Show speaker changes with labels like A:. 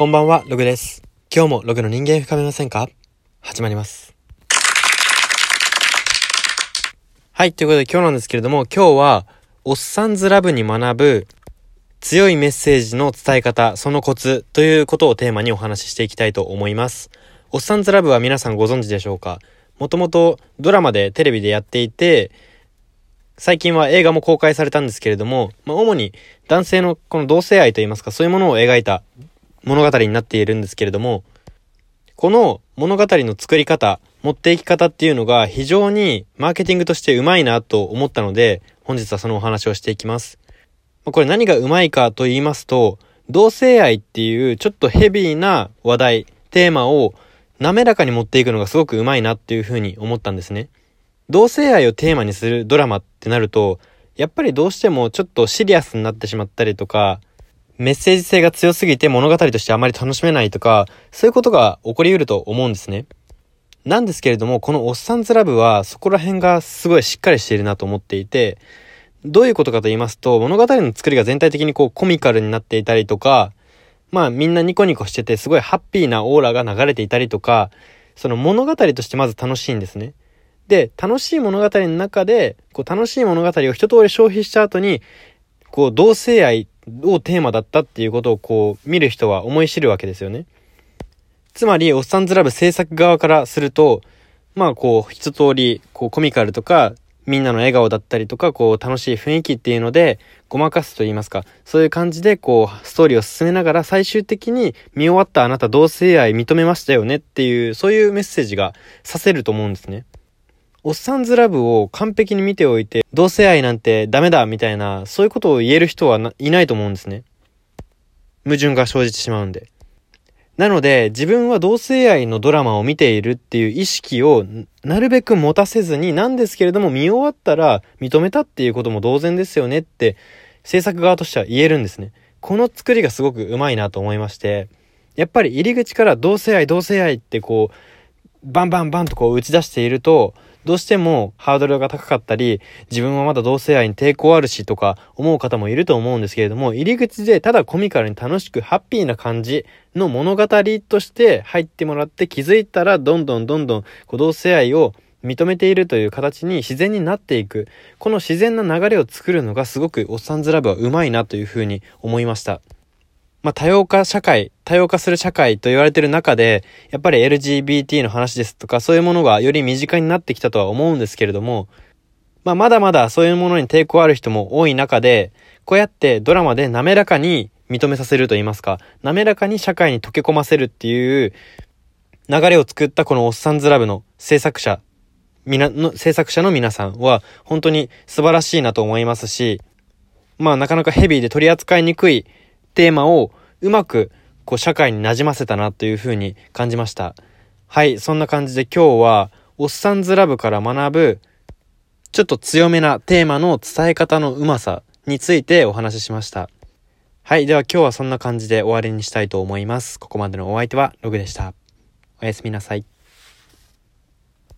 A: こんばんは、ログです。今日もログの人間深めませんか？始まります。はい、ということで今日なんですけれども、今日は、おっさんずラブに学ぶ強いメッセージの伝え方、そのコツということをテーマにお話ししていきたいと思います。おっさんずラブは皆さんご存知でしょうか？もともとドラマでテレビでやっていて、最近は映画も公開されたんですけれども、まあ、主に男性のこの同性愛といいますか、そういうものを描いた物語になっているんですけれども、この物語の作り方、持っていき方っていうのが非常にマーケティングとしてうまいなと思ったので、本日はそのお話をしていきます。これ何がうまいかと言いますと、同性愛っていうちょっとヘビーな話題、テーマを滑らかに持っていくのがすごくうまいなっていうふうに思ったんですね。同性愛をテーマにするドラマってなると、やっぱりどうしてもちょっとシリアスになってしまったりとか、メッセージ性が強すぎて物語としてあまり楽しめないとか、そういうことが起こり得ると思うんですね。なんですけれども、このおっさんずラブはそこら辺がすごいしっかりしているなと思っていて、どういうことかと言いますと、物語の作りが全体的にこうコミカルになっていたりとか、まあみんなニコニコしててすごいハッピーなオーラが流れていたりとか、その物語としてまず楽しいんですね。で、楽しい物語の中で、こう楽しい物語を一通り消費した後に、こう同性愛をテーマだったっていうことをこう見る人は思い知るわけですよね。つまり、おっさんずラブ制作側からすると、まあこう一通りこうコミカルとかみんなの笑顔だったりとか、こう楽しい雰囲気っていうので、ごまかすと言いますか、そういう感じでこうストーリーを進めながら最終的に見終わったあなた同性愛認めましたよねっていう、そういうメッセージがさせると思うんですね。おっさんずラブを完璧に見ておいて、同性愛なんてダメだみたいな、そういうことを言える人はいないと思うんですね。矛盾が生じてしまうんで。なので、自分は同性愛のドラマを見ているっていう意識をなるべく持たせずに、なんですけれども見終わったら認めたっていうことも同然ですよねって制作側としては言えるんですね。この作りがすごくうまいなと思いまして、やっぱり入り口から同性愛同性愛ってこう、バンバンバンとこう打ち出していると、どうしてもハードルが高かったり、自分はまだ同性愛に抵抗あるしとか思う方もいると思うんですけれども、入り口でただコミカルに楽しくハッピーな感じの物語として入ってもらって気づいたらどんどんどんどん同性愛を認めているという形に自然になっていく。この自然な流れを作るのがすごくおっさんずラブはうまいなというふうに思いました。まあ、多様化社会、多様化する社会と言われてる中で、やっぱり LGBT の話ですとか、そういうものがより身近になってきたとは思うんですけれども、まあ、まだまだそういうものに抵抗ある人も多い中で、こうやってドラマで滑らかに認めさせると言いますか、滑らかに社会に溶け込ませるっていう流れを作ったこのおっさんずラブの制作者、みな、の、制作者の皆さんは本当に素晴らしいなと思いますし、まあなかなかヘビーで取り扱いにくいテーマをうまくこう社会に馴染ませたなというふうに感じました。はい、そんな感じで今日はおっさんずラブから学ぶちょっと強めなテーマの伝え方のうまさについてお話ししました。はい、では今日はそんな感じで終わりにしたいと思います。ここまでのお相手はログでした。おやすみなさい。